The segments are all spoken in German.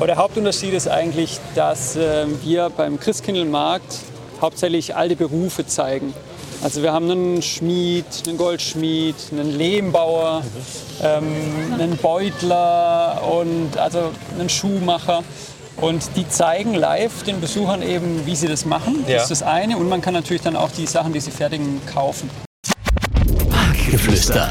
Aber der Hauptunterschied ist eigentlich, dass äh, wir beim Christkindlmarkt hauptsächlich alte Berufe zeigen. Also wir haben einen Schmied, einen Goldschmied, einen Lehmbauer, ähm, einen Beutler und also einen Schuhmacher. Und die zeigen live den Besuchern eben, wie sie das machen. Das Ja. ist das eine. Und man kann natürlich dann auch die Sachen, die sie fertigen, kaufen. Parkgeflüster.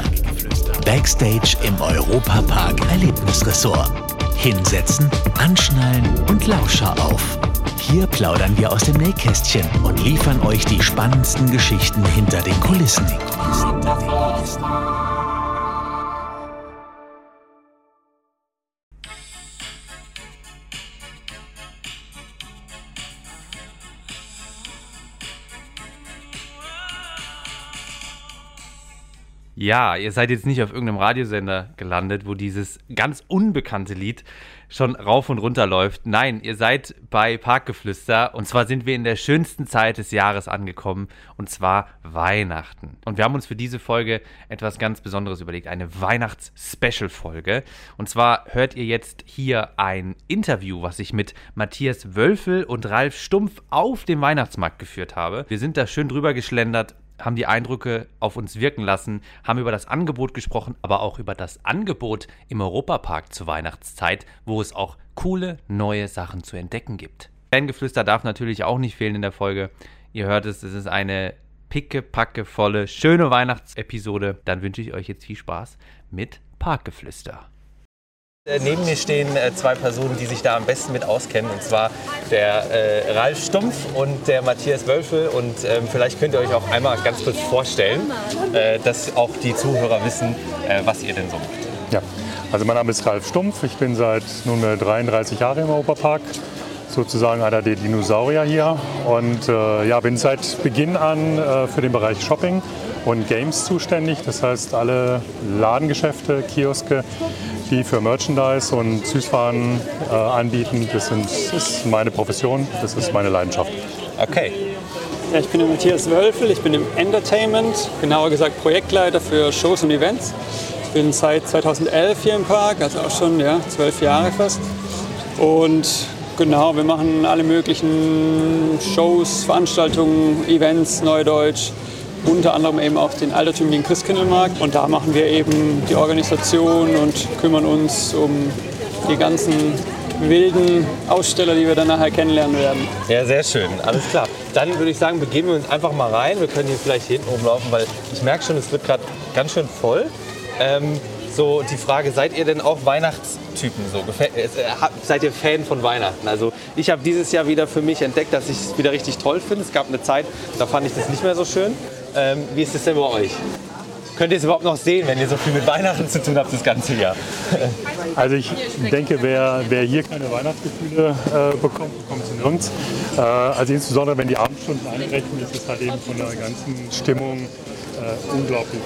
Backstage im Europapark Erlebnisressort. Hinsetzen, anschnallen und Lauscher auf. Hier plaudern wir aus dem Nähkästchen und liefern euch die spannendsten Geschichten hinter den Kulissen. Ja, ihr seid jetzt nicht auf irgendeinem Radiosender gelandet, wo dieses ganz unbekannte Lied schon rauf und runter läuft. Nein, ihr seid bei Parkgeflüster und zwar sind wir in der schönsten Zeit des Jahres angekommen und zwar Weihnachten. Und wir haben uns für diese Folge etwas ganz Besonderes überlegt, eine Weihnachts-Special-Folge. Und zwar hört ihr jetzt hier ein Interview, was ich mit Matthias Wölfel und Ralf Stumpf auf dem Weihnachtsmarkt geführt habe. Wir sind da schön drüber geschlendert, haben die Eindrücke auf uns wirken lassen, haben über das Angebot gesprochen, aber auch über das Angebot im Europapark zur Weihnachtszeit, wo es auch coole neue Sachen zu entdecken gibt. Fangeflüster darf natürlich auch nicht fehlen in der Folge. Ihr hört es, es ist eine picke, volle, schöne Weihnachtsepisode. Dann wünsche ich euch jetzt viel Spaß mit Parkgeflüster. Äh, Neben mir stehen äh, zwei Personen, die sich da am besten mit auskennen. Und zwar der äh, Ralf Stumpf und der Matthias Wölfel. Und ähm, vielleicht könnt ihr euch auch einmal ganz kurz vorstellen, äh, dass auch die Zuhörer wissen, äh, was ihr denn so macht. Ja, also mein Name ist Ralf Stumpf. Ich bin seit nunmehr 33 Jahren im Europapark, sozusagen einer der Dinosaurier hier. Und äh, ja, bin seit Beginn an für den Bereich Shopping und Games zuständig. Das heißt, alle Ladengeschäfte, Kioske, die für Merchandise und Süßwaren äh, anbieten, das, sind, das ist meine Profession, das ist meine Leidenschaft. Okay. Ja, ich bin der Matthias Wölfel, ich bin im Entertainment, genauer gesagt Projektleiter für Shows und Events. Ich bin seit 2011 hier im Park, also auch schon ja, zwölf Jahre fast. Und genau, wir machen alle möglichen Shows, Veranstaltungen, Events, Neudeutsch. Unter anderem eben auch den altertümlichen Christkindlmarkt. Und da machen wir eben die Organisation und kümmern uns um die ganzen wilden Aussteller, die wir dann nachher kennenlernen werden. Ja, sehr schön. Alles klar. Dann würde ich sagen, begeben wir uns einfach mal rein. Wir können hier vielleicht hinten rumlaufen, weil ich merke schon, es wird gerade ganz schön voll. Ähm, so die Frage, seid ihr denn auch Weihnachtstypen? So? Äh, habt- Seid ihr Fan von Weihnachten? Also ich habe dieses Jahr wieder für mich entdeckt, dass ich es wieder richtig toll finde. Es gab eine Zeit, da fand ich das nicht mehr so schön. Ähm, wie ist es denn bei euch? Könnt ihr es überhaupt noch sehen, wenn ihr so viel mit Weihnachten zu tun habt das ganze Jahr? Also ich denke, wer, wer hier keine Weihnachtsgefühle äh, bekommt, bekommt sie nirgends. Äh, also insbesondere wenn die Abendstunden einbrechen, ist es halt eben von der ganzen Stimmung äh, unglaublich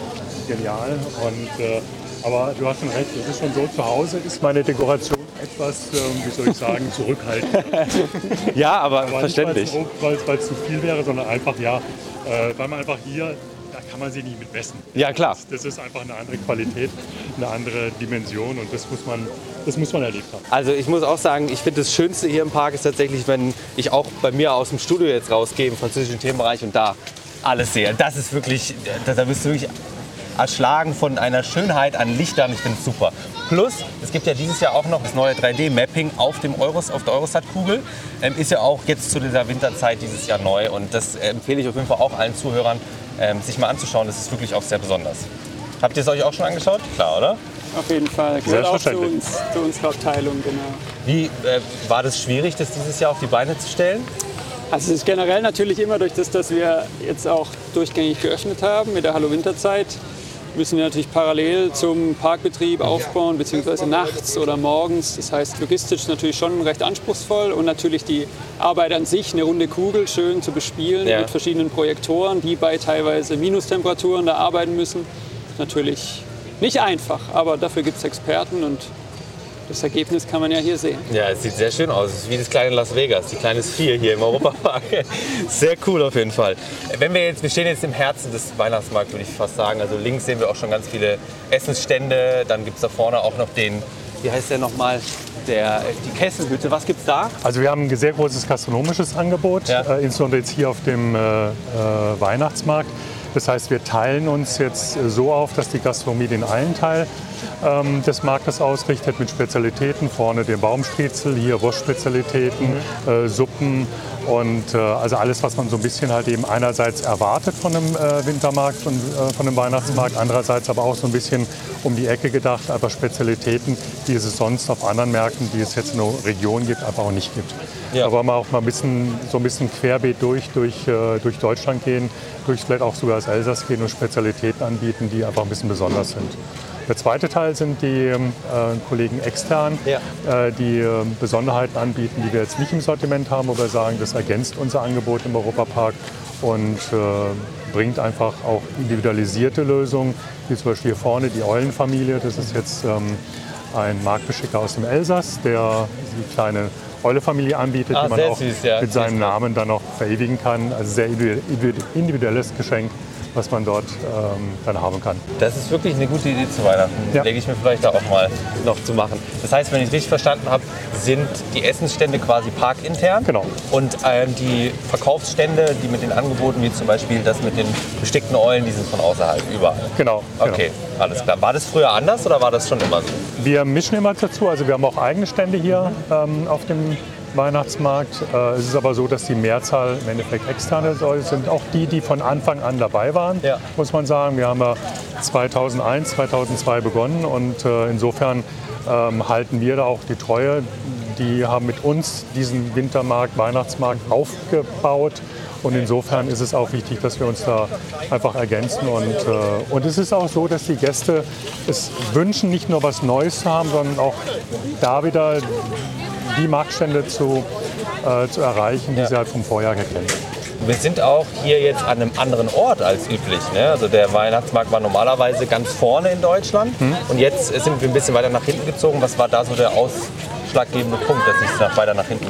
genial. Und, äh, aber du hast schon recht, es ist schon so, zu Hause ist meine Dekoration etwas, ähm, wie soll ich sagen, zurückhaltend. Ja, aber Aber nicht, verständlich. Es weil es zu viel wäre, sondern einfach, ja, äh, weil man einfach hier, da kann man sich nicht mit messen. Ja, klar. Das ist einfach eine andere Qualität, eine andere Dimension und das muss man, das muss man erlebt haben. Also ich muss auch sagen, ich finde das Schönste hier im Park ist tatsächlich, wenn ich auch bei mir aus dem Studio jetzt rausgehe im französischen Themenbereich und da alles sehe. Das ist wirklich, da, da bist du wirklich erschlagen von einer Schönheit an Lichtern. Ich finde es super. Plus, es gibt ja dieses Jahr auch noch das neue 3D-Mapping auf, dem Euros, auf der Eurostat-Kugel. Ähm, ist ja auch jetzt zu dieser Winterzeit dieses Jahr neu und das äh, empfehle ich auf jeden Fall auch allen Zuhörern, ähm, sich mal anzuschauen. Das ist wirklich auch sehr besonders. Habt ihr es euch auch schon angeschaut? Klar, oder? Auf jeden Fall. Gehört auch zu, uns, zu unserer Abteilung, genau. Wie äh, war das schwierig, das dieses Jahr auf die Beine zu stellen? Also es ist generell natürlich immer durch das, dass wir jetzt auch durchgängig geöffnet haben mit der Hallo-Winterzeit, müssen wir natürlich parallel zum Parkbetrieb aufbauen, beziehungsweise nachts oder morgens. Das heißt, logistisch natürlich schon recht anspruchsvoll und natürlich die Arbeit an sich, eine runde Kugel schön zu bespielen Ja. mit verschiedenen Projektoren, die bei teilweise Minustemperaturen da arbeiten müssen. Natürlich nicht einfach, aber dafür gibt es Experten und das Ergebnis kann man ja hier sehen. Ja, es sieht sehr schön aus. Es ist wie das kleine Las Vegas, die kleine Sphere hier im Europapark. Sehr cool auf jeden Fall. Wenn wir jetzt, wir stehen jetzt im Herzen des Weihnachtsmarkts, würde ich fast sagen. Also links sehen wir auch schon ganz viele Essensstände. Dann gibt es da vorne auch noch den, wie heißt der nochmal? der, die Kesselhütte. Was gibt's da? Also wir haben ein sehr großes gastronomisches Angebot, Ja. äh, insbesondere jetzt hier auf dem äh, äh, Weihnachtsmarkt. Das heißt, wir teilen uns jetzt so auf, dass die Gastronomie den einen Teil ähm, des Marktes ausrichtet mit Spezialitäten. Vorne den Baumstriezel, hier Wurstspezialitäten, äh, Suppen und äh, also alles, was man so ein bisschen halt eben einerseits erwartet von einem äh, Wintermarkt und äh, von einem Weihnachtsmarkt, andererseits aber auch so ein bisschen um die Ecke gedacht, einfach Spezialitäten, die es sonst auf anderen Märkten, die es jetzt in der Region gibt, einfach auch nicht gibt. Ja. Aber mal auch mal ein bisschen, so ein bisschen querbeet durch, durch, äh, durch Deutschland gehen, durch vielleicht auch sogar das Elsass gehen und Spezialitäten anbieten, die einfach ein bisschen besonders sind. Der zweite Teil sind die ähm, äh, Kollegen extern, Ja. äh, die äh, Besonderheiten anbieten, die wir jetzt nicht im Sortiment haben, wo wir sagen, das ergänzt unser Angebot im Europapark und äh, bringt einfach auch individualisierte Lösungen, wie zum Beispiel hier vorne die Eulenfamilie. Das ist jetzt ähm, ein Marktbeschicker aus dem Elsass, der die kleine Eule-Familie anbietet, Ah, die man auch süß, ja. mit seinem Namen dann noch verewigen kann. Also sehr individu- individuelles Geschenk, was man dort ähm, dann haben kann. Das ist wirklich eine gute Idee zu Weihnachten. Ja. Lege ich mir vielleicht da auch mal noch zu machen. Das heißt, wenn ich es richtig verstanden habe, sind die Essensstände quasi parkintern. Genau. Und ähm, die Verkaufsstände, die mit den Angeboten, wie zum Beispiel das mit den bestickten Eulen, die sind von außerhalb, überall. Genau. Okay, alles klar. War das früher anders oder war das schon immer so? Genau. Wir mischen immer dazu, also wir haben auch eigene Stände hier ähm, auf dem Weihnachtsmarkt. Äh, es ist aber so, dass die Mehrzahl im Endeffekt externe Säule sind. Auch die, die von Anfang an dabei waren, Ja. muss man sagen. Wir haben ja 2001, 2002 begonnen und äh, insofern ähm, halten wir da auch die Treue. Die haben mit uns diesen Wintermarkt, Weihnachtsmarkt aufgebaut. Und insofern ist es auch wichtig, dass wir uns da einfach ergänzen. Und, äh, und es ist auch so, dass die Gäste es wünschen, nicht nur was Neues zu haben, sondern auch da wieder die Marktstände zu, äh, zu erreichen, die Ja. sie halt vom Vorjahr kennen. Wir sind auch hier jetzt an einem anderen Ort als üblich. Ne? Also der Weihnachtsmarkt war normalerweise ganz vorne in Deutschland Mhm. und jetzt sind wir ein bisschen weiter nach hinten gezogen. Was war da so der ausschlaggebende Punkt, dass sich nach weiter nach hinten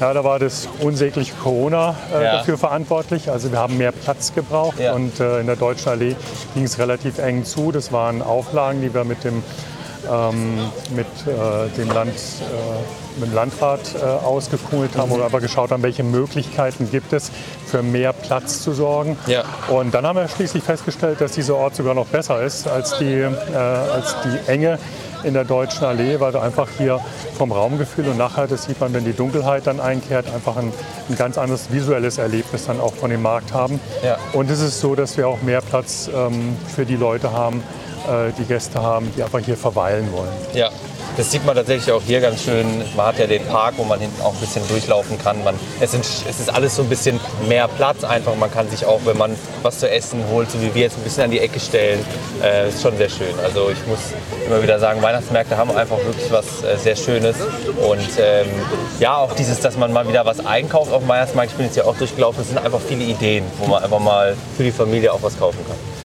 Ja, da war das unsägliche Corona äh, Ja. dafür verantwortlich. Also wir haben mehr Platz gebraucht Ja. und äh, in der Deutschen Allee ging es relativ eng zu. Das waren Auflagen, die wir mit dem, ähm, mit, äh, dem, Land, äh, mit dem Landrat äh, ausgekungelt haben, wo wir aber geschaut haben, welche Möglichkeiten gibt es, für mehr Platz zu sorgen. Ja. Und dann haben wir schließlich festgestellt, dass dieser Ort sogar noch besser ist als die, äh, als die Enge in der Deutschen Allee, weil wir einfach hier vom Raumgefühl und nachher, das sieht man, wenn die Dunkelheit dann einkehrt, einfach ein, ein ganz anderes visuelles Erlebnis dann auch von dem Markt haben. Ja. Und es ist so, dass wir auch mehr Platz ähm, für die Leute haben, äh, die Gäste haben, die einfach hier verweilen wollen. Ja, das sieht man tatsächlich auch hier ganz schön. Man hat ja den Park, wo man hinten auch ein bisschen durchlaufen kann. Man, es, sind, es ist alles so ein bisschen mehr Platz einfach. Man kann sich auch, wenn man was zu essen holt, so wie wir jetzt ein bisschen an die Ecke stellen. Äh, ist schon sehr schön. Also ich muss immer wieder sagen, Weihnachtsmärkte haben einfach wirklich was äh, sehr Schönes. Und ähm, ja, auch dieses, dass man mal wieder was einkauft auf dem Weihnachtsmarkt. Ich bin jetzt ja auch durchgelaufen. Es sind einfach viele Ideen, wo man einfach mal für die Familie auch was kaufen kann.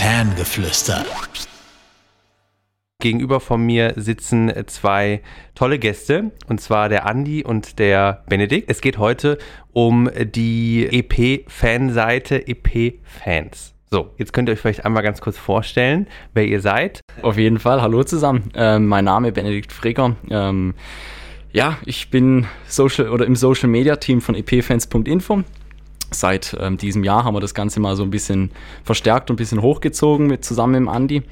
Fangeflüster. Gegenüber von mir sitzen zwei tolle Gäste, und zwar der Andi und der Benedikt. Es geht heute um die EP-Fanseite EP-Fans. So, jetzt könnt ihr euch vielleicht einmal ganz kurz vorstellen, wer ihr seid. Auf jeden Fall, hallo zusammen. Ähm, mein Name ist Benedikt Freger. Ähm, ja, ich bin Social oder im Social Media Team von epfans.info. Seit ähm, diesem Jahr haben wir das Ganze mal so ein bisschen verstärkt und ein bisschen hochgezogen mit zusammen mit Andi.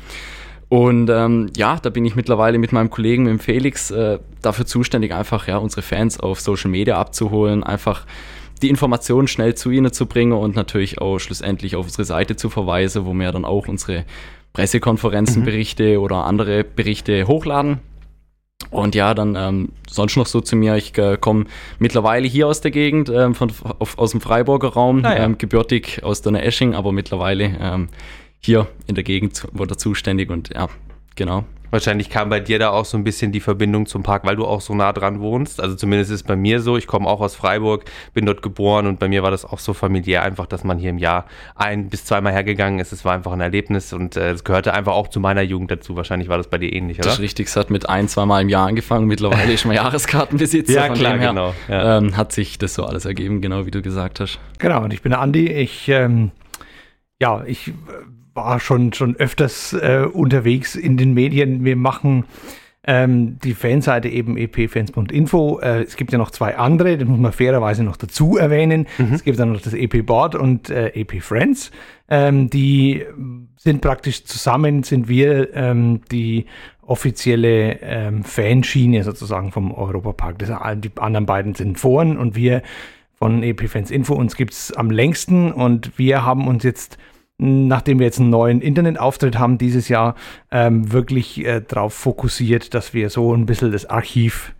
Und ähm, ja, da bin ich mittlerweile mit meinem Kollegen, mit dem Felix, äh, dafür zuständig, einfach ja, unsere Fans auf Social Media abzuholen, einfach die Informationen schnell zu ihnen zu bringen und natürlich auch schlussendlich auf unsere Seite zu verweisen, wo wir dann auch unsere Pressekonferenzen, Berichte oder andere Berichte hochladen. Und ja, dann ähm, sonst noch so zu mir, ich äh, komme mittlerweile hier aus der Gegend, ähm, von, auf, aus dem Freiburger Raum, Ah ja. ähm, gebürtig aus Donaueschingen, aber mittlerweile ähm, hier in der Gegend wurde zuständig und ja, genau. Wahrscheinlich kam bei dir da auch so ein bisschen die Verbindung zum Park, weil du auch so nah dran wohnst. Also zumindest ist es bei mir so. Ich komme auch aus Freiburg, bin dort geboren und bei mir war das auch so familiär einfach, dass man hier im Jahr ein bis zweimal hergegangen ist. Es war einfach ein Erlebnis und äh, es gehörte einfach auch zu meiner Jugend dazu. Wahrscheinlich war das bei dir ähnlich, Das oder? ist richtig, es hat mit ein, zweimal im Jahr angefangen. Mittlerweile ist man Jahreskartenbesitzer. Ja, klar, her, genau, ja. Ähm, hat sich das so alles ergeben, genau wie du gesagt hast. Genau, und ich bin der Andi. Ich, ähm, ja, ich äh, war schon, schon öfters äh, unterwegs in den Medien. Wir machen ähm, die Fanseite eben epfans.info. Äh, es gibt ja noch zwei andere, das muss man fairerweise noch dazu erwähnen. Mhm. Es gibt dann noch das EP Board und äh, EP Friends. Ähm, die sind praktisch zusammen, sind wir ähm, die offizielle ähm, Fanschiene sozusagen vom Europapark. Das, die anderen beiden sind Foren und wir von EP Fans Info. Uns gibt es am längsten und wir haben uns jetzt nachdem wir jetzt einen neuen Internetauftritt haben dieses Jahr, ähm, wirklich äh, darauf fokussiert, dass wir so ein bisschen das Archiv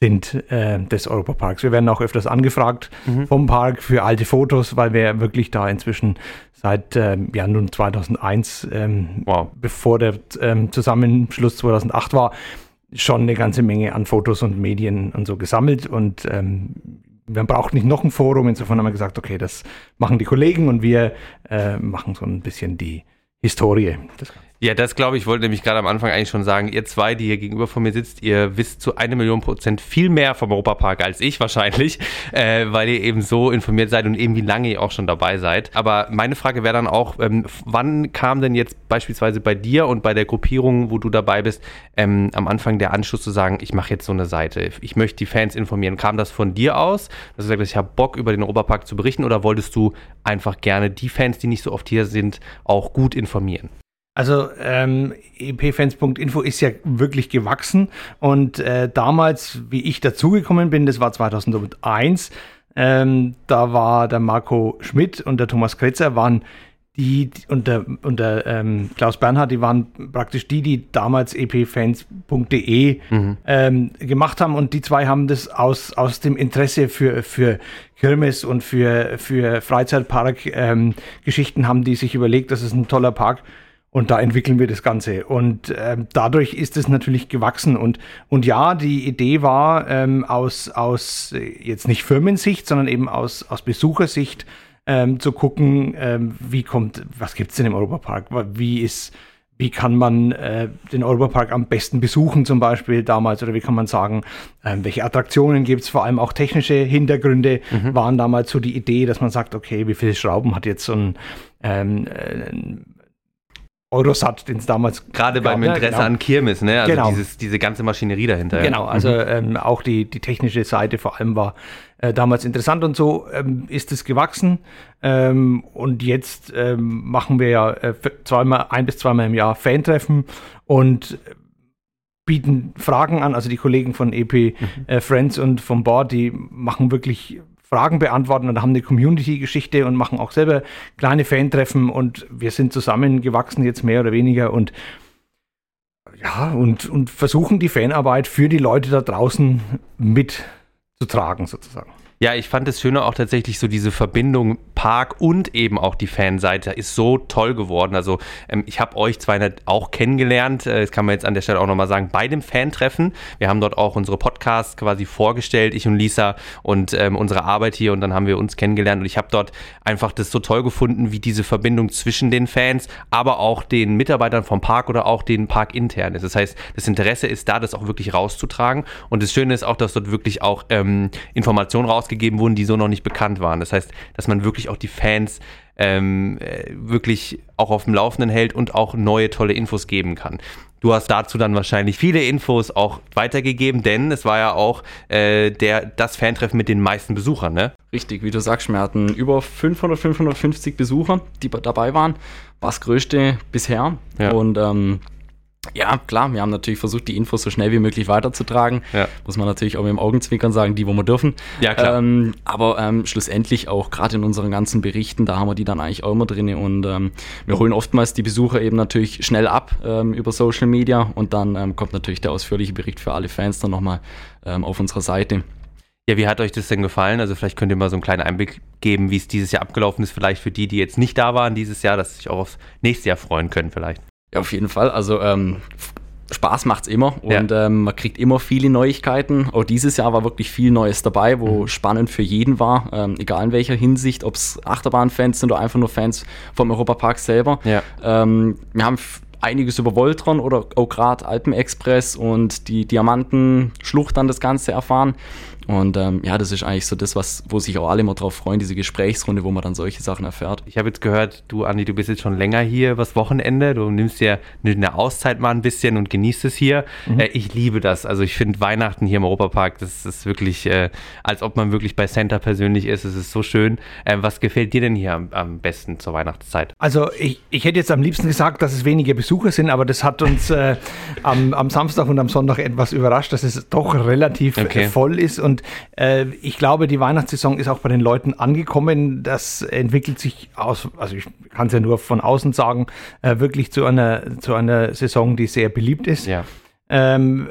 sind äh, des Europaparks. Wir werden auch öfters angefragt vom Park für alte Fotos, weil wir wirklich da inzwischen seit ähm, ja nun 2001, ähm, Wow. bevor der ähm, Zusammenschluss 2008 war, schon eine ganze Menge an Fotos und Medien und so gesammelt und ähm, man braucht nicht noch ein Forum. Insofern haben wir gesagt, okay, das machen die Kollegen und wir äh, machen so ein bisschen die Historie. Ja, das glaube ich, wollte nämlich gerade am Anfang eigentlich schon sagen. Ihr zwei, die hier gegenüber von mir sitzt, ihr wisst zu eine Million Prozent viel mehr vom Europapark als ich wahrscheinlich, äh, weil ihr eben so informiert seid und eben wie lange ihr auch schon dabei seid. Aber meine Frage wäre dann auch, ähm, wann kam denn jetzt beispielsweise bei dir und bei der Gruppierung, wo du dabei bist, ähm, am Anfang der Anschluss zu sagen, ich mache jetzt so eine Seite, ich möchte die Fans informieren. Kam das von dir aus, dass du sagst, ich habe Bock über den Europapark zu berichten oder wolltest du einfach gerne die Fans, die nicht so oft hier sind, auch gut informieren? Also ähm, epfans.info ist ja wirklich gewachsen und äh, damals, wie ich dazugekommen bin, das war 2001, ähm, da war der Marco Schmidt und der Thomas Kretzer waren die die- und der, und der ähm, Klaus Bernhard, die waren praktisch die, die damals epfans.de ähm, gemacht haben und die zwei haben das aus, aus dem Interesse für, für Kirmes und für, für Freizeitpark-Geschichten haben die sich überlegt, das ist ein toller Park und da entwickeln wir das Ganze. Und ähm, dadurch ist es natürlich gewachsen. Und, und ja, die Idee war ähm, aus, aus äh, jetzt nicht Firmensicht, sondern eben aus, aus Besuchersicht ähm, zu gucken, ähm, wie kommt, was gibt es denn im Europapark? Wie ist, wie kann man äh, den Europapark am besten besuchen zum Beispiel damals oder wie kann man sagen, ähm, welche Attraktionen gibt es, vor allem auch technische Hintergründe waren damals so die Idee, dass man sagt, okay, wie viele Schrauben hat jetzt so ein, ähm, äh, ein Eurosat, den es damals Gerade gab, beim? Interesse Genau. an Kirmes, ne? Also Genau. dieses, diese ganze Maschinerie dahinter. ja. Genau, also ähm, auch die, die technische Seite vor allem war äh, damals interessant und so ähm, ist es gewachsen. Ähm, und jetzt ähm, machen wir ja äh, zweimal, ein bis zweimal im Jahr Fantreffen und äh, bieten Fragen an. Also die Kollegen von EP äh, Friends und vom Board, die machen wirklich Fragen beantworten und haben eine Community-Geschichte und machen auch selber kleine Fantreffen und wir sind zusammengewachsen jetzt mehr oder weniger und ja, und, und versuchen die Fanarbeit für die Leute da draußen mitzutragen, sozusagen. Ja, ich fand es schöner auch tatsächlich so diese Verbindung Park und eben auch die Fanseite ist so toll geworden. Also ähm, ich habe euch zwar nicht auch kennengelernt, äh, das kann man jetzt an der Stelle auch nochmal sagen, bei dem Fantreffen. Wir haben dort auch unsere Podcasts quasi vorgestellt, ich und Lisa und ähm, unsere Arbeit hier und dann haben wir uns kennengelernt und ich habe dort einfach das so toll gefunden, wie diese Verbindung zwischen den Fans, aber auch den Mitarbeitern vom Park oder auch den Park intern ist. Das heißt, das Interesse ist da, das auch wirklich rauszutragen und das Schöne ist auch, dass dort wirklich auch ähm, Informationen rausgegeben wurden, die so noch nicht bekannt waren. Das heißt, dass man wirklich auch die Fans ähm, äh, wirklich auch auf dem Laufenden hält und auch neue tolle Infos geben kann. Du hast dazu dann wahrscheinlich viele Infos auch weitergegeben, denn es war ja auch äh, der, das Fantreffen mit den meisten Besuchern, ne? Richtig, wie du sagst, wir hatten über 500, 550 Besucher, die dabei waren. War das größte bisher. Ja. Und ähm, ja, klar, wir haben natürlich versucht, die Infos so schnell wie möglich weiterzutragen. Ja. Muss man natürlich auch mit dem Augenzwinkern sagen, die, wo wir dürfen. Ja, klar. Ähm, aber ähm, schlussendlich auch gerade in unseren ganzen Berichten, da haben wir die dann eigentlich auch immer drin. Und ähm, wir holen oftmals die Besucher eben natürlich schnell ab ähm, über Social Media. Und dann ähm, kommt natürlich der ausführliche Bericht für alle Fans dann nochmal ähm, auf unserer Seite. Ja, wie hat euch das denn gefallen? Also vielleicht könnt ihr mal so einen kleinen Einblick geben, wie es dieses Jahr abgelaufen ist, vielleicht für die, die jetzt nicht da waren dieses Jahr, dass sie sich auch aufs nächste Jahr freuen können vielleicht. Ja, auf jeden Fall. Also ähm, Spaß macht's immer Ja. und ähm, man kriegt immer viele Neuigkeiten. Auch dieses Jahr war wirklich viel Neues dabei, wo Mhm. spannend für jeden war, ähm, egal in welcher Hinsicht, ob es Achterbahnfans sind oder einfach nur Fans vom Europapark selber. Ja. Ähm, wir haben einiges über Voltron oder auch gerade Alpenexpress und die Diamantenschlucht dann das Ganze erfahren. Und ähm, ja, das ist eigentlich so das, was, wo sich auch alle immer drauf freuen, diese Gesprächsrunde, wo man dann solche Sachen erfährt. Ich habe jetzt gehört, du, Andi, du bist jetzt schon länger hier übers Wochenende. Du nimmst dir eine Auszeit mal ein bisschen und genießt es hier. Mhm. Äh, ich liebe das. Also ich finde Weihnachten hier im Europapark, das ist wirklich, äh, als ob man wirklich bei Center persönlich ist. Es ist so schön. Äh, was gefällt dir denn hier am, am, besten zur Weihnachtszeit? Also ich, ich hätte jetzt am liebsten gesagt, dass es weniger Besucher sind, aber das hat uns äh, am, am Samstag und am Sonntag etwas überrascht, dass es doch relativ okay. voll ist und und äh, ich glaube, die Weihnachtssaison ist auch bei den Leuten angekommen. Das entwickelt sich aus, also ich kann es ja nur von außen sagen, äh, wirklich zu einer, zu einer Saison, die sehr beliebt ist. Ja. Ähm,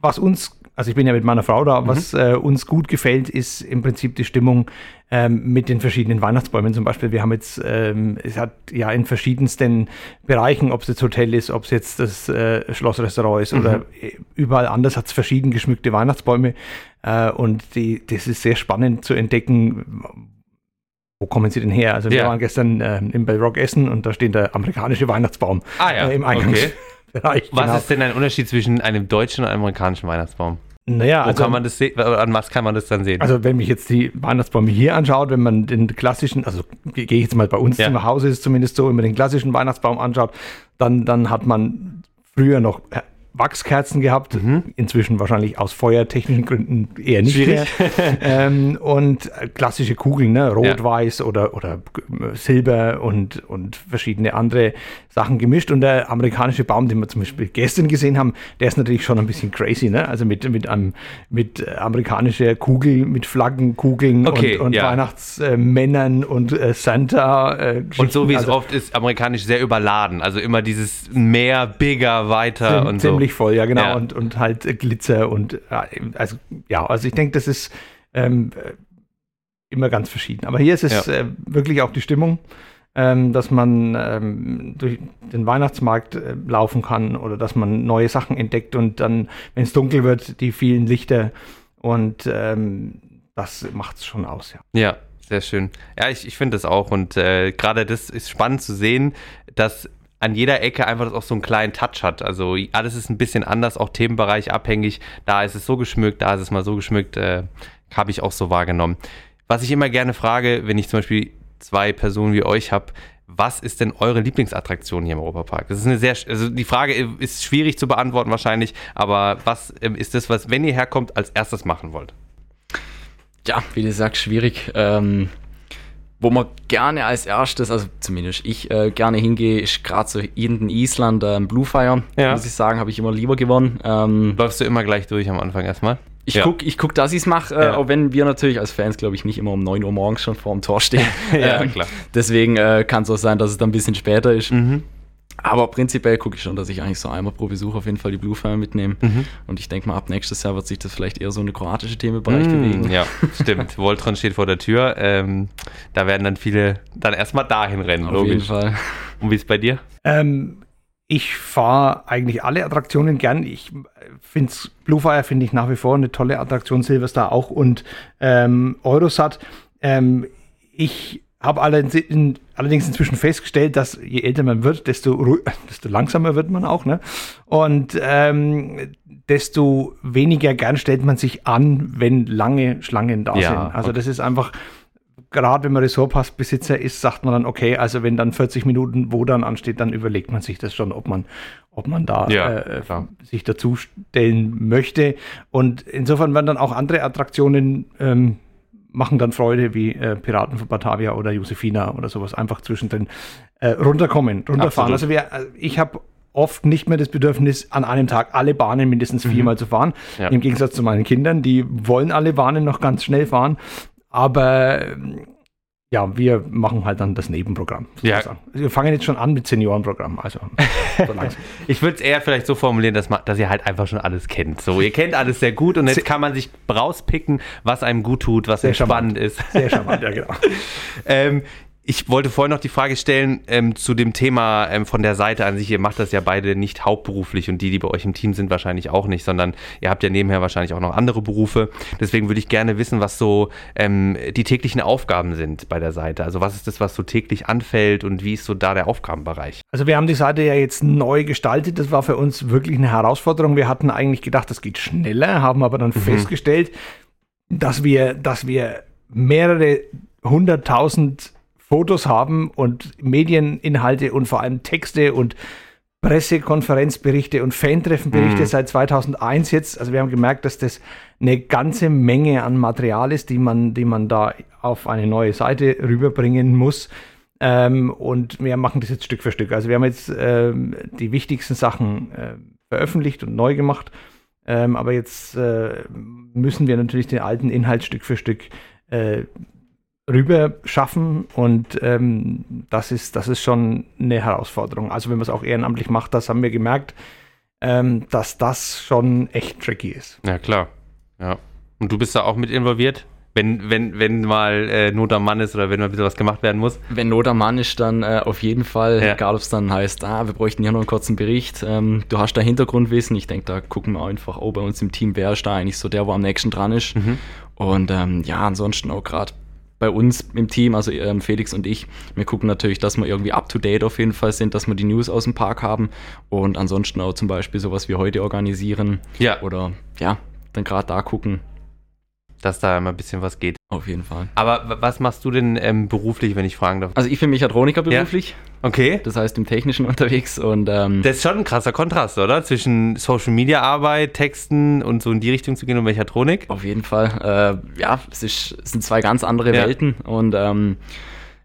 was uns also ich bin ja mit meiner Frau da, was mhm. äh, uns gut gefällt, ist im Prinzip die Stimmung ähm, mit den verschiedenen Weihnachtsbäumen zum Beispiel. Wir haben jetzt, ähm, es hat ja in verschiedensten Bereichen, ob es jetzt Hotel ist, ob es jetzt das äh, Schlossrestaurant ist mhm. oder überall anders hat es verschieden geschmückte Weihnachtsbäume. Äh, und die, das ist sehr spannend zu entdecken, wo kommen sie denn her? Also wir ja. waren gestern äh, im Bellrock Essen und da steht der amerikanische Weihnachtsbaum ah, ja. äh, im Eingangs. Okay. Bereich, was genau. ist denn ein Unterschied zwischen einem deutschen und einem amerikanischen Weihnachtsbaum? Naja, Wo also, kann man das sehen? An was kann man das dann sehen? Also, wenn mich jetzt die Weihnachtsbäume hier anschaut, wenn man den klassischen, also gehe ich jetzt mal bei uns ja. zu Hause, ist es zumindest so, wenn man den klassischen Weihnachtsbaum anschaut, dann, dann hat man früher noch Wachskerzen gehabt, mhm. inzwischen wahrscheinlich aus feuertechnischen Gründen eher nicht Schwierig. mehr. ähm, und klassische Kugeln, ne? Rot, ja. Weiß oder, oder Silber und, und verschiedene andere Sachen gemischt. Und der amerikanische Baum, den wir zum Beispiel gestern gesehen haben, der ist natürlich schon ein bisschen crazy, ne? Also mit, mit, einem, mit amerikanischer Kugel, mit Flaggenkugeln okay, und, und ja. Weihnachtsmännern und äh, Santa. Äh, und so wie also, es oft ist, amerikanisch sehr überladen. Also immer dieses mehr, bigger, weiter und so ziemlich voll, ja genau. Ja. Und, und halt Glitzer und also ja, also ich denke, das ist ähm, immer ganz verschieden. Aber hier ist es ja. äh, wirklich auch die Stimmung, ähm, dass man ähm, durch den Weihnachtsmarkt äh, laufen kann oder dass man neue Sachen entdeckt und dann, wenn es dunkel wird, die vielen Lichter und ähm, das macht es schon aus, ja. Ja, sehr schön. Ja, ich, ich finde das auch und äh, gerade das ist spannend zu sehen, dass an jeder Ecke einfach auch so einen kleinen Touch hat. Also alles ist ein bisschen anders, auch Themenbereich abhängig. Da ist es so geschmückt, da ist es mal so geschmückt, äh, habe ich auch so wahrgenommen. Was ich immer gerne frage, wenn ich zum Beispiel zwei Personen wie euch habe, was ist denn eure Lieblingsattraktion hier im Europapark? Das ist eine sehr, also die Frage ist schwierig zu beantworten wahrscheinlich, aber was ähm, ist das, was, wenn ihr herkommt, als erstes machen wollt? Ja, wie du sagst, schwierig. Ähm, wo man gerne als erstes, also zumindest ich äh, gerne hingehe, ist gerade so in Island ähm, Bluefire. Ja. Muss ich sagen, habe ich immer lieber gewonnen. Ähm, Läufst du immer gleich durch am Anfang erstmal? Ich ja. gucke, ich guck, dass ich es mache, äh, ja. auch wenn wir natürlich als Fans, glaube ich, nicht immer um 9 Uhr morgens schon vor dem Tor stehen. ja, ähm, klar. Deswegen äh, kann es auch sein, dass es dann ein bisschen später ist. Mhm. Aber prinzipiell gucke ich schon, dass ich eigentlich so einmal pro Besuch auf jeden Fall die Bluefire mitnehme. Mhm. Und ich denke mal, ab nächstes Jahr wird sich das vielleicht eher so eine kroatische Themenbereich mhm, bewegen. Ja, stimmt. Voltron steht vor der Tür. Ähm, da werden dann viele dann erstmal dahin rennen, auf logisch. jeden Fall. Und wie ist es bei dir? Ähm, ich fahre eigentlich alle Attraktionen gern. Ich finde Bluefire finde ich nach wie vor eine tolle Attraktion, Silverstar auch und ähm, Eurosat. Ähm, ich habe allerdings inzwischen festgestellt, dass je älter man wird, desto, desto langsamer wird man auch. Ne? Und ähm, desto weniger gern stellt man sich an, wenn lange Schlangen da ja, sind. Also okay. das ist einfach, gerade wenn man Ressortpassbesitzer ist, sagt man dann, okay, also wenn dann 40 Minuten wo dann ansteht, dann überlegt man sich das schon, ob man, ob man da ja, äh, sich dazu stellen möchte. Und insofern werden dann auch andere Attraktionen ähm, machen dann Freude wie äh, Piraten von Batavia oder Josefina oder sowas einfach zwischendrin äh, runterkommen, runterfahren. Absolut. Also wir, äh, ich habe oft nicht mehr das Bedürfnis, an einem Tag alle Bahnen mindestens mhm. viermal mhm. zu fahren. Ja. Im Gegensatz zu meinen Kindern, die wollen alle Bahnen noch ganz schnell fahren. Aber ja, wir machen halt dann das Nebenprogramm. Sozusagen. Ja. Wir fangen jetzt schon an mit Seniorenprogramm. Also so ich würde es eher vielleicht so formulieren, dass, man, dass ihr halt einfach schon alles kennt. So, ihr kennt alles sehr gut und jetzt kann man sich rauspicken, was einem gut tut, was sehr spannend ist. Sehr charmant, ja genau. ähm, ich wollte vorhin noch die Frage stellen ähm, zu dem Thema ähm, von der Seite an sich. Ihr macht das ja beide nicht hauptberuflich und die, die bei euch im Team sind, wahrscheinlich auch nicht, sondern ihr habt ja nebenher wahrscheinlich auch noch andere Berufe. Deswegen würde ich gerne wissen, was so ähm, die täglichen Aufgaben sind bei der Seite. Also was ist das, was so täglich anfällt und wie ist so da der Aufgabenbereich? Also wir haben die Seite ja jetzt neu gestaltet. Das war für uns wirklich eine Herausforderung. Wir hatten eigentlich gedacht, das geht schneller, haben aber dann mhm. festgestellt, dass wir, dass wir mehrere hunderttausend Fotos haben und Medieninhalte und vor allem Texte und Pressekonferenzberichte und Fantreffenberichte mhm. seit 2001 jetzt. Also wir haben gemerkt, dass das eine ganze Menge an Material ist, die man, die man da auf eine neue Seite rüberbringen muss. Ähm, und wir machen das jetzt Stück für Stück. Also wir haben jetzt ähm, die wichtigsten Sachen äh, veröffentlicht und neu gemacht. Ähm, aber jetzt äh, müssen wir natürlich den alten Inhalt Stück für Stück äh, rüber schaffen und ähm, das, ist, das ist schon eine Herausforderung. Also wenn man es auch ehrenamtlich macht, das haben wir gemerkt, ähm, dass das schon echt tricky ist. Ja, klar. Ja. Und du bist da auch mit involviert? Wenn, wenn, wenn mal äh, Not am Mann ist oder wenn mal ein bisschen was gemacht werden muss? Wenn Not am Mann ist, dann äh, auf jeden Fall, ja. egal ob es dann heißt, ah, wir bräuchten hier noch einen kurzen Bericht. Ähm, du hast da Hintergrundwissen. Ich denke, da gucken wir einfach, oh, bei uns im Team, wer ist da eigentlich so der, wo am nächsten dran ist. Mhm. Und ähm, ja, ansonsten auch gerade bei uns im Team, also ähm, Felix und ich, wir gucken natürlich, dass wir irgendwie up to date auf jeden Fall sind, dass wir die News aus dem Park haben und ansonsten auch zum Beispiel sowas wie heute organisieren. Ja. Oder ja, dann gerade da gucken, dass da immer ein bisschen was geht. Auf jeden Fall. Aber was machst du denn ähm, beruflich, wenn ich fragen darf? Also ich bin Mechatroniker beruflich. Ja. Okay. Das heißt im Technischen unterwegs und ähm, Das ist schon ein krasser Kontrast, oder? Zwischen Social Media Arbeit, Texten und so in die Richtung zu gehen und Mechatronik. Auf jeden Fall. Äh, ja, es, ist, es sind zwei ganz andere ja. Welten und ähm,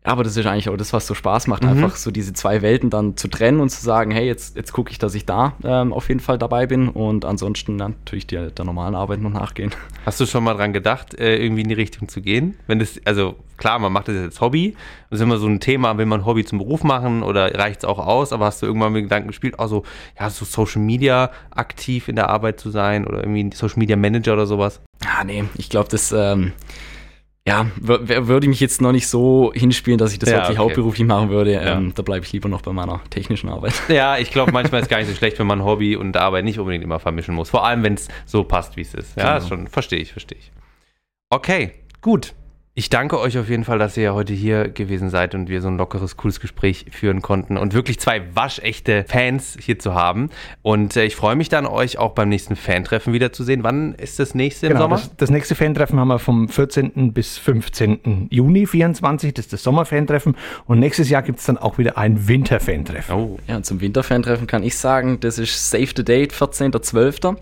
aber das ist eigentlich auch das, was so Spaß macht, mhm. einfach so diese zwei Welten dann zu trennen und zu sagen, hey, jetzt, jetzt gucke ich, dass ich da ähm, auf jeden Fall dabei bin und ansonsten natürlich der, der normalen Arbeit noch nachgehen. Hast du schon mal dran gedacht, äh, irgendwie in die Richtung zu gehen? Wenn das, also klar, man macht das jetzt als Hobby, das ist immer so ein Thema, will man Hobby zum Beruf machen oder reicht es auch aus, aber hast du irgendwann mit Gedanken gespielt, also ja, so Social Media aktiv in der Arbeit zu sein oder irgendwie Social Media Manager oder sowas? Ah, nee, ich glaube, das ähm, ja, würde ich mich jetzt noch nicht so hinspielen, dass ich das ja, wirklich okay. hauptberuflich machen würde. Ja. Ähm, da bleibe ich lieber noch bei meiner technischen Arbeit. Ja, ich glaube, manchmal ist es gar nicht so schlecht, wenn man Hobby und Arbeit nicht unbedingt immer vermischen muss. Vor allem, wenn es so passt, wie es ist. Ja, genau. ist schon, verstehe ich, verstehe ich. Okay, gut. Ich danke euch auf jeden Fall, dass ihr ja heute hier gewesen seid und wir so ein lockeres, cooles Gespräch führen konnten und wirklich zwei waschechte Fans hier zu haben. Und äh, ich freue mich dann, euch auch beim nächsten Fantreffen wiederzusehen. Wann ist das nächste im genau, Sommer? Das, das, nächste Fantreffen haben wir vom 14. bis 15. Juni 24. Das ist das Sommerfantreffen. Und nächstes Jahr gibt es dann auch wieder ein Winterfantreffen. Oh. Ja, und zum Winterfantreffen kann ich sagen, das ist Save the Date, 14.12.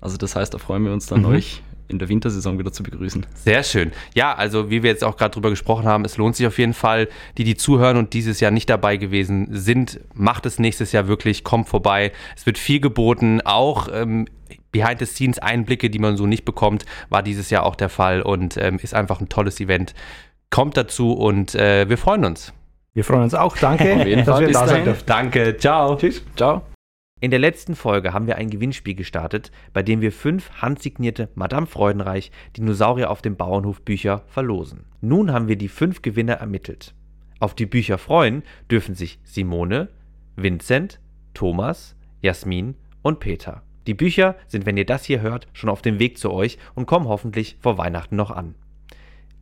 Also das heißt, da freuen wir uns dann, mhm. euch in der Wintersaison wieder zu begrüßen. Sehr schön. Ja, also wie wir jetzt auch gerade drüber gesprochen haben, es lohnt sich auf jeden Fall, die, die zuhören und dieses Jahr nicht dabei gewesen sind, macht es nächstes Jahr wirklich, kommt vorbei. Es wird viel geboten, auch ähm, Behind-the-Scenes-Einblicke, die man so nicht bekommt, war dieses Jahr auch der Fall und ähm, ist einfach ein tolles Event. Kommt dazu und äh, wir freuen uns. Wir freuen uns auch. Danke, Auf jeden Fall. dass wir da sein. Danke. Ciao. Tschüss. Ciao. In der letzten Folge haben wir ein Gewinnspiel gestartet, bei dem wir fünf handsignierte Madame Freudenreich Dinosaurier auf dem Bauernhof Bücher verlosen. Nun haben wir die fünf Gewinner ermittelt. Auf die Bücher freuen dürfen sich Simone, Vincent, Thomas, Jasmin und Peter. Die Bücher sind, wenn ihr das hier hört, schon auf dem Weg zu euch und kommen hoffentlich vor Weihnachten noch an.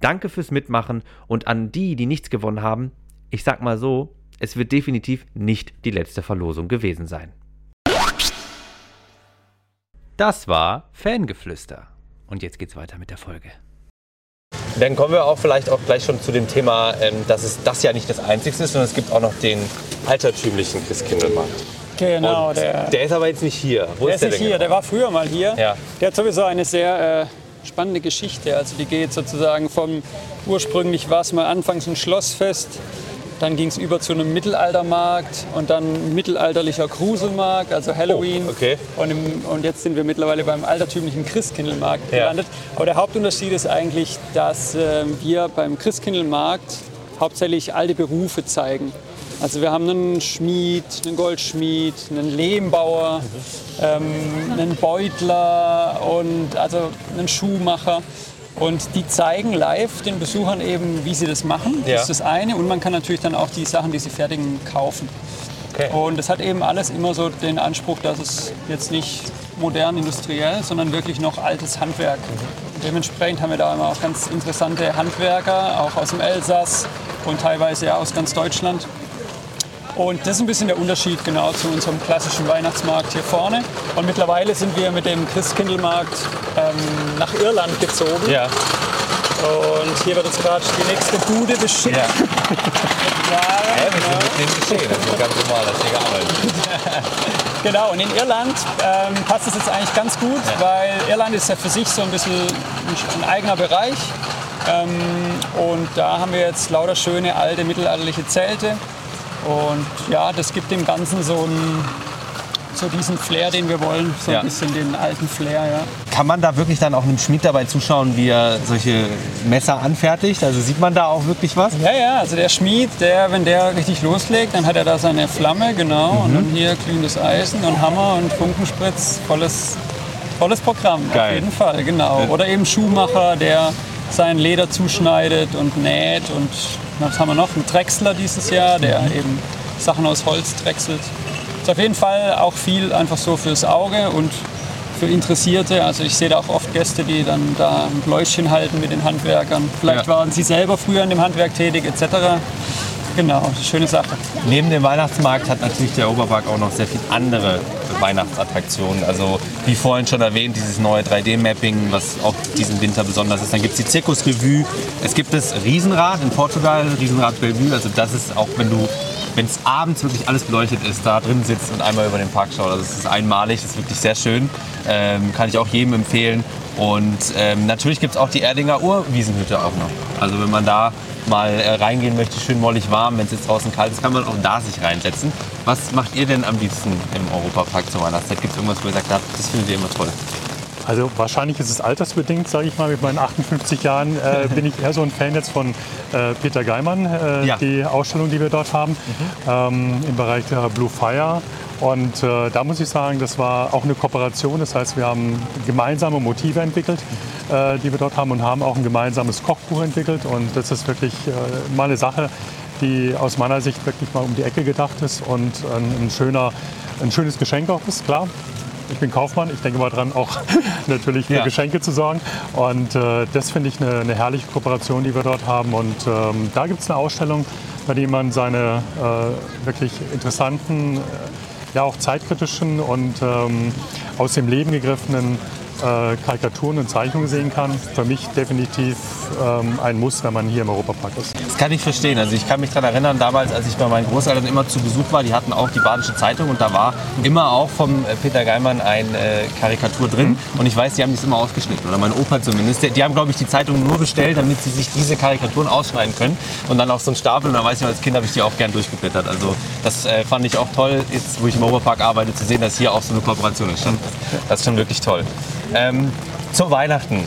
Danke fürs Mitmachen und an die, die nichts gewonnen haben, ich sag mal so, es wird definitiv nicht die letzte Verlosung gewesen sein. Das war Fangeflüster. Und jetzt geht's weiter mit der Folge. Dann kommen wir auch vielleicht auch gleich schon zu dem Thema, ähm, dass es das ja nicht das Einzige ist, sondern es gibt auch noch den altertümlichen Christkindlmarkt. Genau, der, der ist aber jetzt nicht hier. Wo der ist der nicht hier, genau? der war früher mal hier. Ja. Der hat sowieso eine sehr äh, spannende Geschichte. Also die geht sozusagen vom ursprünglich war es mal anfangs ein Schlossfest dann ging es über zu einem Mittelaltermarkt und dann mittelalterlicher Gruselmarkt, also Halloween. Oh, okay. und, im, und, jetzt sind wir mittlerweile beim altertümlichen Christkindlmarkt ja. gelandet. Aber der Hauptunterschied ist eigentlich, dass äh, wir beim Christkindlmarkt hauptsächlich alte Berufe zeigen. Also wir haben einen Schmied, einen Goldschmied, einen Lehmbauer, ähm, einen Beutler und also einen Schuhmacher. Und die zeigen live den Besuchern eben, wie sie das machen. Ja. Das ist das eine. Und man kann natürlich dann auch die Sachen, die sie fertigen, kaufen. Okay. Und es hat eben alles immer so den Anspruch, dass es jetzt nicht modern industriell, sondern wirklich noch altes Handwerk. Und dementsprechend haben wir da immer auch ganz interessante Handwerker, auch aus dem Elsass und teilweise ja aus ganz Deutschland. Und das ist ein bisschen der Unterschied genau zu unserem klassischen Weihnachtsmarkt hier vorne. Und mittlerweile sind wir mit dem Christkindlmarkt ähm, nach Irland gezogen. Ja. Und hier wird jetzt gerade die nächste Bude beschickt. Ja. Ware, Ja, wir genau. sind mitten im Geschehen. Das ist ganz normal, dass hier gearbeitet Genau, und in Irland ähm, passt es jetzt eigentlich ganz gut, weil Irland ist ja für sich so ein bisschen ein, ein eigener Bereich. Ähm, und da haben wir jetzt lauter schöne alte mittelalterliche Zelte. Und ja, das gibt dem Ganzen so, einen, so diesen Flair, den wir wollen, so Ja. ein bisschen den alten Flair. Ja. Kann man da wirklich dann auch einem Schmied dabei zuschauen, wie er solche Messer anfertigt? Also sieht man da auch wirklich was? Ja, ja, also der Schmied, der, wenn der richtig loslegt, dann hat er da seine Flamme, genau, und Mhm. dann hier glühendes Eisen und Hammer und Funkenspritz, volles, volles Programm, Geil. auf jeden Fall, genau. Oder eben Schuhmacher, der sein Leder zuschneidet und näht und was haben wir noch? Ein Drechsler dieses Jahr, der Mhm. eben Sachen aus Holz drechselt. Ist auf jeden Fall auch viel einfach so fürs Auge und für Interessierte. Also ich sehe da auch oft Gäste, die dann da ein Bläuschen halten mit den Handwerkern. Vielleicht Ja. waren sie selber früher in dem Handwerk tätig etc. Genau, schöne Sache. Neben dem Weihnachtsmarkt hat natürlich der Oberpark auch noch sehr viele andere Weihnachtsattraktionen. Also wie vorhin schon erwähnt, dieses neue 3D-Mapping, was auch diesen Winter besonders ist. Dann gibt es die Zirkusrevue. Es gibt das Riesenrad in Portugal, Riesenrad Bellevue. Also das ist auch, wenn du wenn es abends wirklich alles beleuchtet ist, da drin sitzt und einmal über den Park schaut. Also es ist einmalig, das ist wirklich sehr schön. Ähm, kann ich auch jedem empfehlen. Und ähm, natürlich gibt es auch die Erdinger Urwiesenhütte auch noch. Also wenn man da mal äh, reingehen möchte, schön mollig warm, wenn es jetzt draußen kalt ist, kann man auch da sich reinsetzen. Was macht ihr denn am liebsten im Europapark zur Weihnachtszeit? Gibt es irgendwas, wo ihr sagt, das findet ihr immer toll? Also wahrscheinlich ist es altersbedingt, sage ich mal. Mit meinen 58 Jahren äh, bin ich eher so ein Fan jetzt von äh, Peter Geimann, äh, Ja. die Ausstellung, die wir dort haben, ähm, im Bereich der Blue Fire. Und äh, da muss ich sagen, das war auch eine Kooperation. Das heißt, wir haben gemeinsame Motive entwickelt, äh, die wir dort haben und haben auch ein gemeinsames Kochbuch entwickelt. Und das ist wirklich äh, mal eine Sache, die aus meiner Sicht wirklich mal um die Ecke gedacht ist und ein, schöner, ein schönes Geschenk auch ist, klar. Ich bin Kaufmann, ich denke mal dran, auch natürlich für Ja. Geschenke zu sorgen. Und äh, das finde ich eine, eine herrliche Kooperation, die wir dort haben. Und ähm, da gibt es eine Ausstellung, bei der man seine äh, wirklich interessanten, äh, ja auch zeitkritischen und ähm, aus dem Leben gegriffenen äh, Karikaturen und Zeichnungen sehen kann. Für mich definitiv ähm, ein Muss, wenn man hier im Europapark ist. Das kann ich verstehen. Also ich kann mich daran erinnern, damals, als ich bei meinen Großeltern immer zu Besuch war, die hatten auch die Badische Zeitung und da war immer auch vom äh, Peter Geimann eine äh, Karikatur drin. Und ich weiß, die haben das immer ausgeschnitten, oder mein Opa zumindest. Die, die haben, glaube ich, die Zeitung nur bestellt, damit sie sich diese Karikaturen ausschneiden können. Und dann auf so einen Stapel. Und da weiß ich als Kind habe ich die auch gern durchgeblättert. Also das äh, fand ich auch toll, jetzt wo ich im Europapark arbeite, zu sehen, dass hier auch so eine Kooperation entstanden ist. Das ist schon wirklich toll. Ähm, zu Weihnachten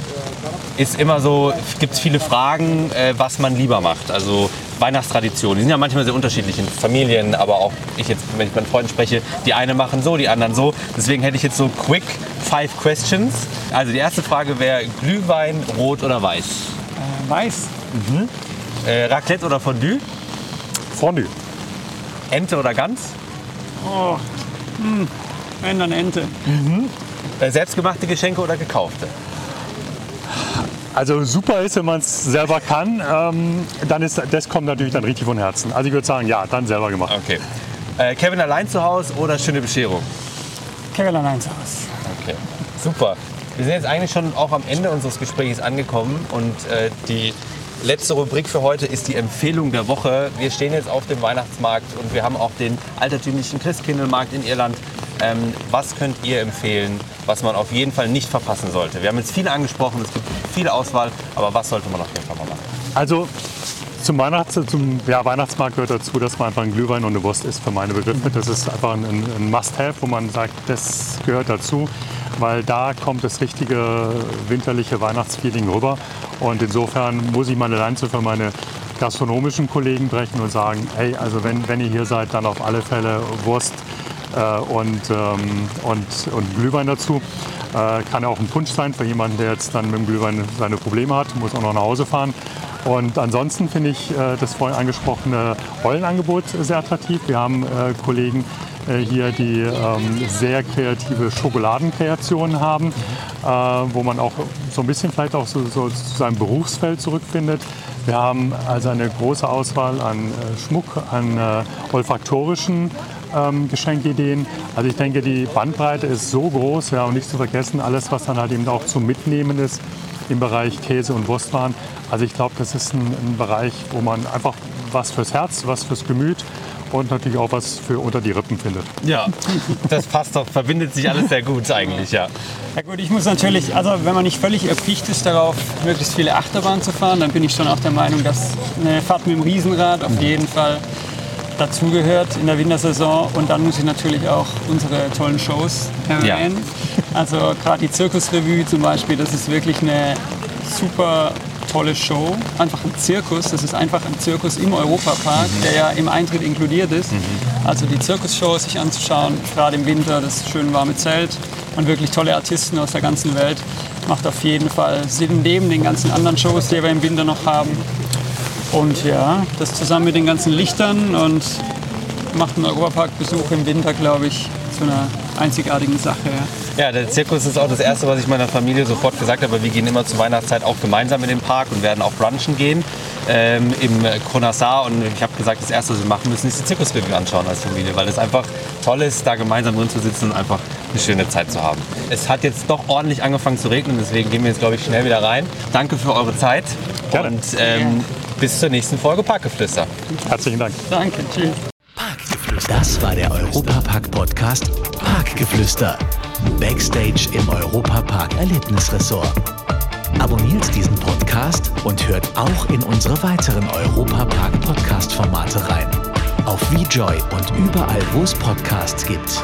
ist immer so, gibt es viele Fragen, äh, was man lieber macht. Also Weihnachtstraditionen, die sind ja manchmal sehr unterschiedlich in Familien, aber auch ich jetzt, wenn ich mit meinen Freunden spreche, die eine machen so, die anderen so. Deswegen hätte ich jetzt so quick five questions. Also die erste Frage wäre Glühwein, rot oder weiß? Weiß. Äh, Raclette oder Fondue? Fondue. Ente oder Gans? Oh, hm. wenn dann Ente. Äh, selbstgemachte Geschenke oder gekaufte? Also super ist, wenn man es selber kann, ähm, dann ist das kommt natürlich dann richtig von Herzen. Also ich würde sagen, ja, dann selber gemacht. Okay. Äh, Kevin allein zu Hause oder schöne Bescherung? Caroline eins aus. Okay, super. Wir sind jetzt eigentlich schon auch am Ende unseres Gesprächs angekommen und äh, die letzte Rubrik für heute ist die Empfehlung der Woche. Wir stehen jetzt auf dem Weihnachtsmarkt und wir haben auch den altertümlichen Christkindlmarkt in Irland. Ähm, was könnt ihr empfehlen, was man auf jeden Fall nicht verpassen sollte? Wir haben jetzt viele angesprochen, es gibt viel Auswahl, aber was sollte man auf jeden Fall mal machen? Also zum, Weihnachts-, zum ja, Weihnachtsmarkt gehört dazu, dass man einfach ein Glühwein und eine Wurst isst, für meine Begriffe. Das ist einfach ein, ein Must-Have, wo man sagt, das gehört dazu, weil da kommt das richtige winterliche Weihnachtsfeeling rüber. Und insofern muss ich meine Lanze für meine gastronomischen Kollegen brechen und sagen, hey, also wenn, wenn ihr hier seid, dann auf alle Fälle Wurst äh, und, ähm, und, und Glühwein dazu. Äh, kann auch ein Punsch sein für jemanden, der jetzt dann mit dem Glühwein seine Probleme hat, muss auch noch nach Hause fahren. Und ansonsten finde ich äh, das vorhin angesprochene Rollenangebot sehr attraktiv. Wir haben äh, Kollegen äh, hier, die ähm, sehr kreative Schokoladenkreationen haben, äh, wo man auch so ein bisschen vielleicht auch so, so zu seinem Berufsfeld zurückfindet. Wir haben also eine große Auswahl an äh, Schmuck, an äh, olfaktorischen ähm, Geschenkideen. Also ich denke, die Bandbreite ist so groß, ja, und nicht zu vergessen, alles, was dann halt eben auch zum Mitnehmen ist im Bereich Käse und Wurstwaren. Also ich glaube, das ist ein, ein Bereich, wo man einfach was fürs Herz, was fürs Gemüt und natürlich auch was für unter die Rippen findet. Ja, das passt doch, verbindet sich alles sehr gut eigentlich, ja. Ja gut, ich muss natürlich, also wenn man nicht völlig erpicht ist darauf, möglichst viele Achterbahnen zu fahren, dann bin ich schon auch der Meinung, dass eine Fahrt mit dem Riesenrad auf jeden Fall dazugehört in der Wintersaison. Und dann muss ich natürlich auch unsere tollen Shows erwähnen. Also gerade die Zirkusrevue zum Beispiel, das ist wirklich eine super tolle Show. Einfach ein Zirkus, das ist einfach ein Zirkus im Europapark, der ja im Eintritt inkludiert ist. Also die Zirkusshow sich anzuschauen, gerade im Winter, das schön warme Zelt und wirklich tolle Artisten aus der ganzen Welt. Macht auf jeden Fall Sinn, neben den ganzen anderen Shows, die wir im Winter noch haben. Und ja, das zusammen mit den ganzen Lichtern und macht einen Europapark-Besuch im Winter, glaube ich, zu einer einzigartigen Sache. Ja. Ja, der Zirkus ist auch das Erste, was ich meiner Familie sofort gesagt habe. Wir gehen immer zur Weihnachtszeit auch gemeinsam in den Park und werden auch brunchen gehen ähm, im Kronassar. Und ich habe gesagt, das Erste, was wir machen müssen, ist die Zirkusrevue anschauen als Familie, weil es einfach toll ist, da gemeinsam drin zu sitzen und einfach eine schöne Zeit zu haben. Es hat jetzt doch ordentlich angefangen zu regnen, deswegen gehen wir jetzt, glaube ich, schnell wieder rein. Danke für eure Zeit Gerne. und ähm, bis zur nächsten Folge Parkgeflüster. Herzlichen Dank. Danke, tschüss. Parkgeflüster. Das war der Europapark-Podcast Parkgeflüster. Backstage im Europapark Erlebnisressort. Abonniert diesen Podcast und hört auch in unsere weiteren Europapark-Podcast-Formate rein. Auf VJoy und überall, wo es Podcasts gibt.